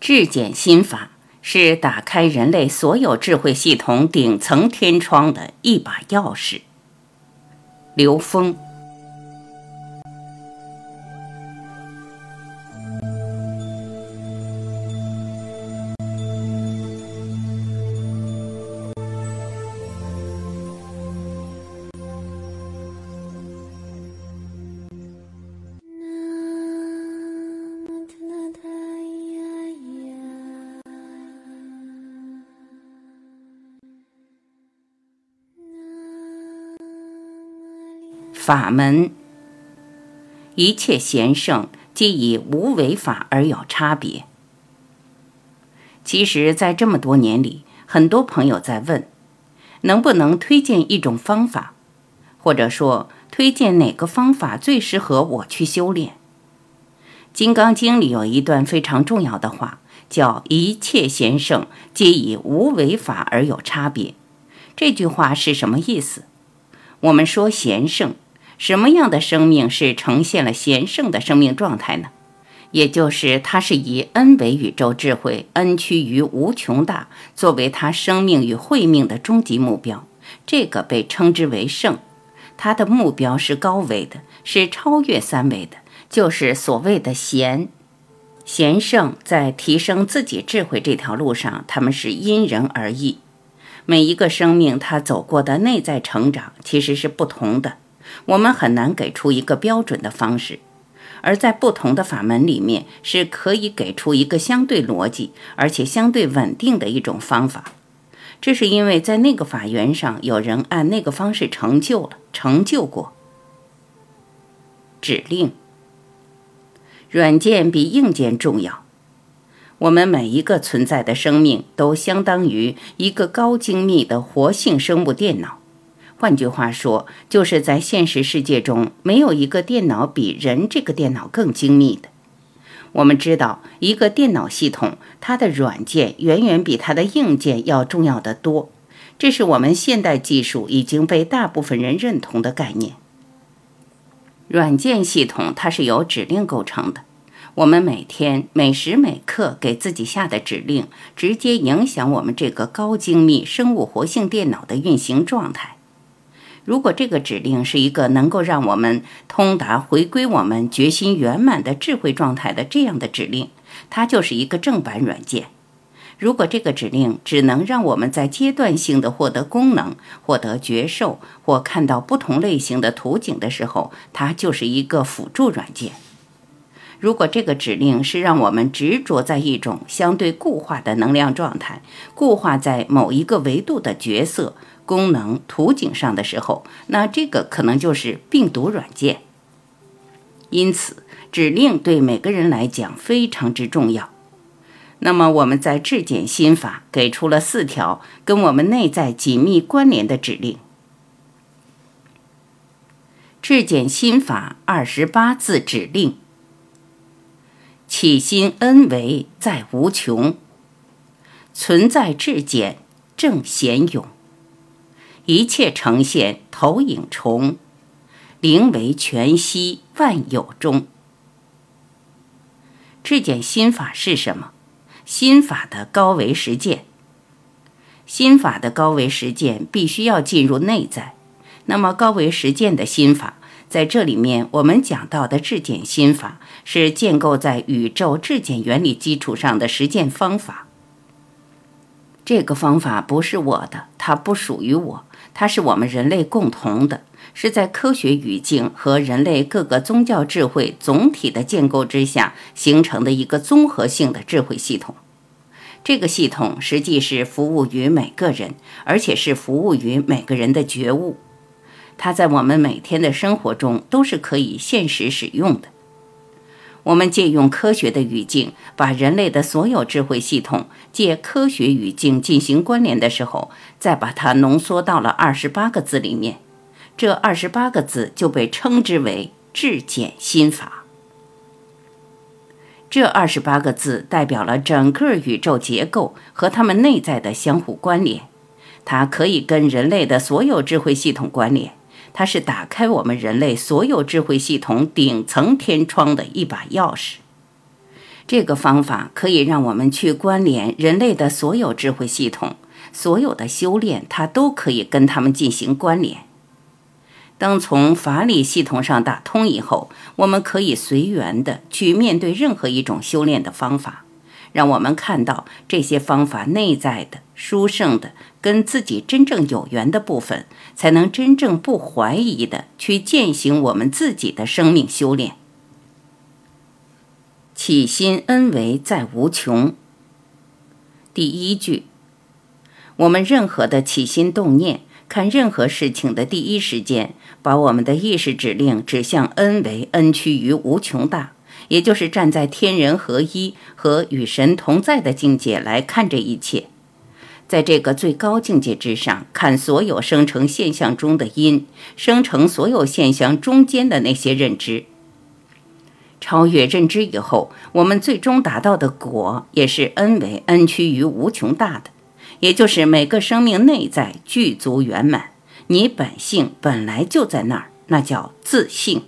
质检心法是打开人类所有智慧系统顶层天窗的一把钥匙。刘峰。法门，一切贤圣皆以无为法而有差别。其实，在这么多年里，很多朋友在问，能不能推荐一种方法，或者说推荐哪个方法最适合我去修炼？《金刚经》里有一段非常重要的话，叫“一切贤圣皆以无为法而有差别”。这句话是什么意思？我们说贤圣。什么样的生命是呈现了贤圣的生命状态呢？也就是它是以 n 为宇宙智慧，n 趋于无穷大作为它生命与慧命的终极目标，这个被称之为圣。它的目标是高维的，是超越三维的，就是所谓的贤。贤圣在提升自己智慧这条路上，他们是因人而异。每一个生命他走过的内在成长其实是不同的。我们很难给出一个标准的方式，而在不同的法门里面，是可以给出一个相对逻辑而且相对稳定的一种方法。这是因为在那个法源上，有人按那个方式成就了，成就过。指令，软件比硬件重要。我们每一个存在的生命，都相当于一个高精密的活性生物电脑。换句话说，就是在现实世界中，没有一个电脑比人这个电脑更精密的。我们知道，一个电脑系统，它的软件远远比它的硬件要重要的多。这是我们现代技术已经被大部分人认同的概念。软件系统它是由指令构成的，我们每天每时每刻给自己下的指令，直接影响我们这个高精密生物活性电脑的运行状态。如果这个指令是一个能够让我们通达回归我们决心圆满的智慧状态的这样的指令，它就是一个正版软件。如果这个指令只能让我们在阶段性的获得功能、获得觉受或看到不同类型的图景的时候，它就是一个辅助软件。如果这个指令是让我们执着在一种相对固化的能量状态，固化在某一个维度的角色。功能图景上的时候，那这个可能就是病毒软件。因此，指令对每个人来讲非常之重要。那么，我们在质检心法给出了四条跟我们内在紧密关联的指令。质检心法二十八字指令：起心恩为在无穷，存在质检正显勇。一切呈现投影重，灵为全息万有中。质检心法是什么？心法的高维实践。心法的高维实践必须要进入内在。那么高维实践的心法，在这里面我们讲到的质检心法，是建构在宇宙质检原理基础上的实践方法。这个方法不是我的，它不属于我。它是我们人类共同的，是在科学语境和人类各个宗教智慧总体的建构之下形成的一个综合性的智慧系统。这个系统实际是服务于每个人，而且是服务于每个人的觉悟。它在我们每天的生活中都是可以现实使用的。我们借用科学的语境，把人类的所有智慧系统借科学语境进行关联的时候，再把它浓缩到了二十八个字里面。这二十八个字就被称之为质简心法。这二十八个字代表了整个宇宙结构和它们内在的相互关联，它可以跟人类的所有智慧系统关联。它是打开我们人类所有智慧系统顶层天窗的一把钥匙。这个方法可以让我们去关联人类的所有智慧系统，所有的修炼，它都可以跟他们进行关联。当从法理系统上打通以后，我们可以随缘的去面对任何一种修炼的方法，让我们看到这些方法内在的殊胜的跟自己真正有缘的部分，才能真正不怀疑的去践行我们自己的生命修炼。起心恩为在无穷。第一句，我们任何的起心动念，看任何事情的第一时间，把我们的意识指令指向恩为恩趋于无穷大，也就是站在天人合一和与神同在的境界来看这一切，在这个最高境界之上，看所有生成现象中的因，生成所有现象中间的那些认知。超越认知以后，我们最终达到的果也是 n 为 n 趋于无穷大的，也就是每个生命内在具足圆满，你本性本来就在那儿，那叫自性。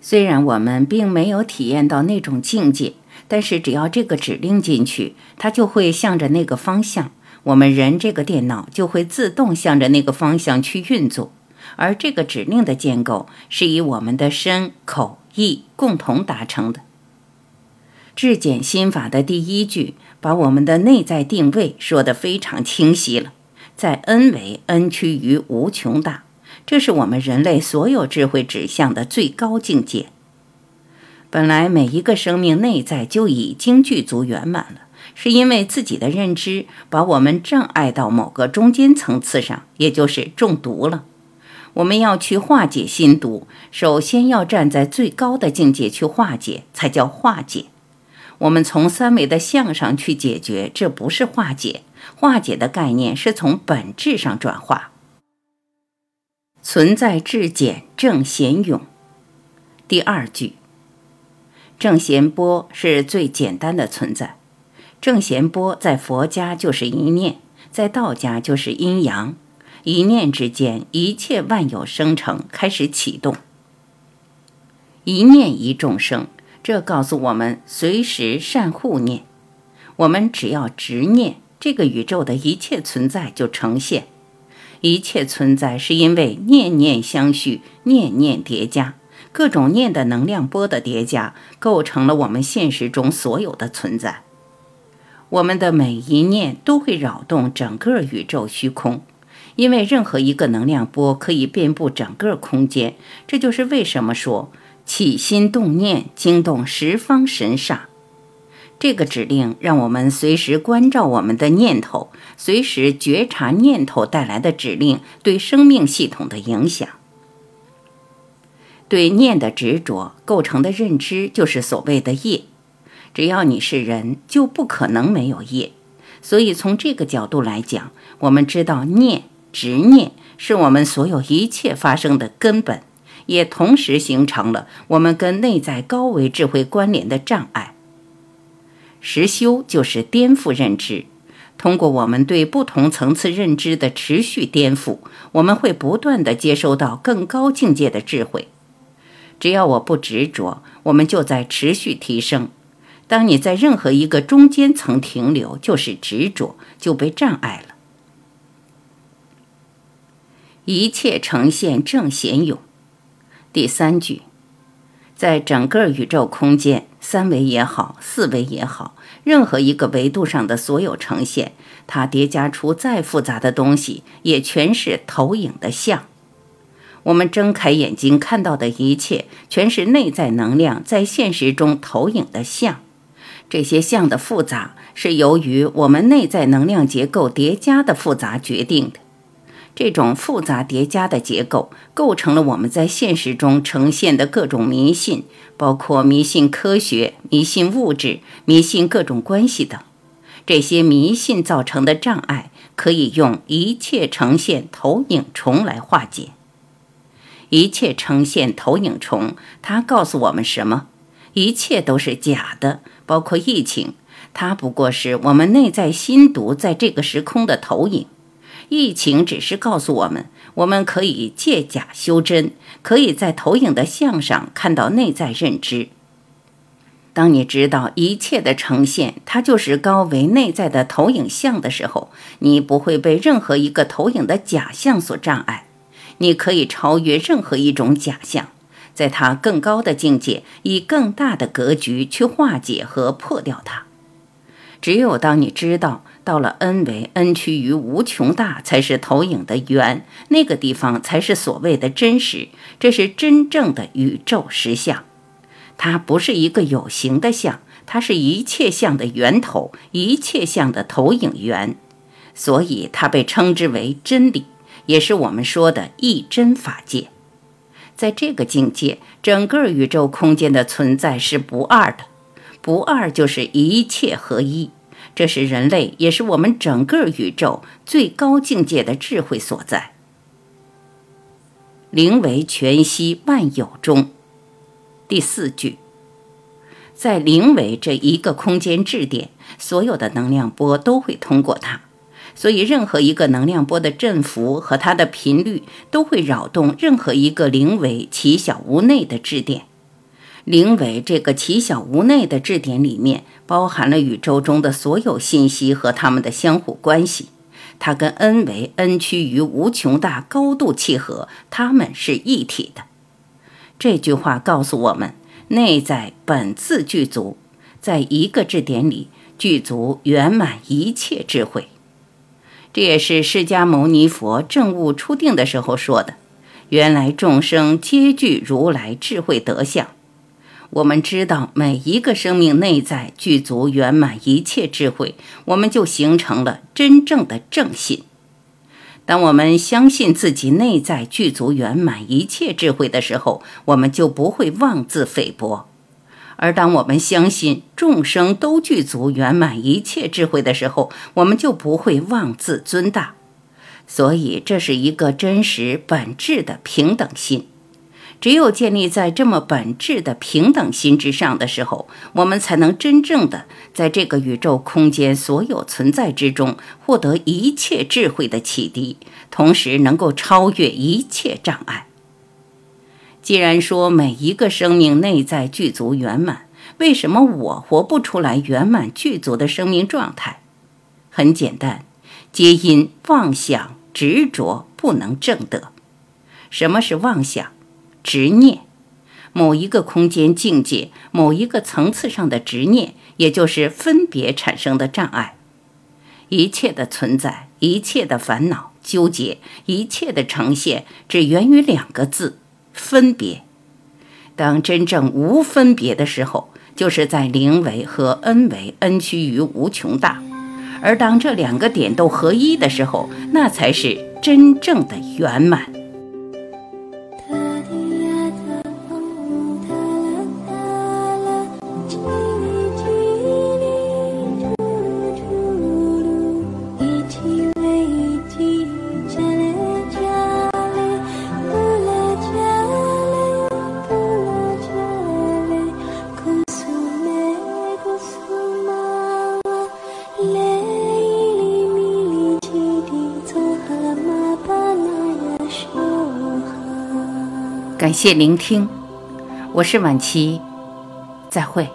虽然我们并没有体验到那种境界，但是只要这个指令进去，它就会向着那个方向，我们人这个电脑就会自动向着那个方向去运作。而这个指令的建构是以我们的身口。意共同达成的质简心法的第一句，把我们的内在定位说得非常清晰了。在 n 为 n 趋于无穷大，这是我们人类所有智慧指向的最高境界。本来每一个生命内在就已经具足圆满了，是因为自己的认知把我们障碍到某个中间层次上，也就是中毒了。我们要去化解心毒，首先要站在最高的境界去化解，才叫化解。我们从三维的相上去解决，这不是化解。化解的概念是从本质上转化。存在至简正贤勇。第二句，正弦波是最简单的存在。正弦波在佛家就是一念，在道家就是阴阳。一念之间，一切万有生成开始启动。一念一众生，这告诉我们随时善护念。我们只要执念，这个宇宙的一切存在就呈现。一切存在是因为念念相续，念念叠加，各种念的能量波的叠加，构成了我们现实中所有的存在。我们的每一念都会扰动整个宇宙虚空。因为任何一个能量波可以遍布整个空间，这就是为什么说起心动念惊动十方神煞。这个指令让我们随时关照我们的念头，随时觉察念头带来的指令对生命系统的影响。对念的执着构成的认知就是所谓的业。只要你是人，就不可能没有业。所以从这个角度来讲，我们知道念。执念是我们所有一切发生的根本，也同时形成了我们跟内在高维智慧关联的障碍。实修就是颠覆认知，通过我们对不同层次认知的持续颠覆，我们会不断的接收到更高境界的智慧。只要我不执着，我们就在持续提升。当你在任何一个中间层停留，就是执着，就被障碍了。一切呈现正显勇。第三句，在整个宇宙空间，三维也好，四维也好，任何一个维度上的所有呈现，它叠加出再复杂的东西，也全是投影的像。我们睁开眼睛看到的一切，全是内在能量在现实中投影的像。这些像的复杂，是由于我们内在能量结构叠加的复杂决定的。这种复杂叠加的结构，构成了我们在现实中呈现的各种迷信，包括迷信科学、迷信物质、迷信各种关系等。这些迷信造成的障碍，可以用一切呈现投影虫来化解。一切呈现投影虫，它告诉我们什么？一切都是假的，包括疫情，它不过是我们内在心毒在这个时空的投影。疫情只是告诉我们，我们可以借假修真，可以在投影的像上看到内在认知。当你知道一切的呈现，它就是高维内在的投影像的时候，你不会被任何一个投影的假象所障碍。你可以超越任何一种假象，在它更高的境界，以更大的格局去化解和破掉它。只有当你知道到了 n 为 n 趋于无穷大才是投影的源，那个地方才是所谓的真实，这是真正的宇宙实相。它不是一个有形的相，它是一切相的源头，一切相的投影源，所以它被称之为真理，也是我们说的一真法界。在这个境界，整个宇宙空间的存在是不二的，不二就是一切合一，这是人类，也是我们整个宇宙最高境界的智慧所在。灵为全息万有中。第四句，在灵维这一个空间质点，所有的能量波都会通过它，所以任何一个能量波的振幅和它的频率都会扰动任何一个零维奇小无内的质点。零维这个奇小无内的质点里面，包含了宇宙中的所有信息和它们的相互关系，它跟 n 维 n 趋于无穷大高度契合，它们是一体的。这句话告诉我们，内在本自具足，在一个质点里具足圆满一切智慧。这也是释迦牟尼佛证悟初定的时候说的：“原来众生皆具如来智慧德相。”我们知道每一个生命内在具足圆满一切智慧，我们就形成了真正的正信。当我们相信自己内在具足圆满一切智慧的时候，我们就不会妄自菲薄；而当我们相信众生都具足圆满一切智慧的时候，我们就不会妄自尊大。所以，这是一个真实本质的平等心。只有建立在这么本质的平等心之上的时候，我们才能真正的在这个宇宙空间所有存在之中获得一切智慧的启迪，同时能够超越一切障碍。既然说每一个生命内在具足圆满，为什么我活不出来圆满具足的生命状态？很简单，皆因妄想执着不能正得。什么是妄想？执念，某一个空间境界、某一个层次上的执念，也就是分别产生的障碍。一切的存在，一切的烦恼、纠结，一切的呈现，只源于两个字：分别。当真正无分别的时候，就是在零维和 n 维 n 趋于无穷大。而当这两个点都合一的时候，那才是真正的圆满。感谢聆听，我是晚琪，再会。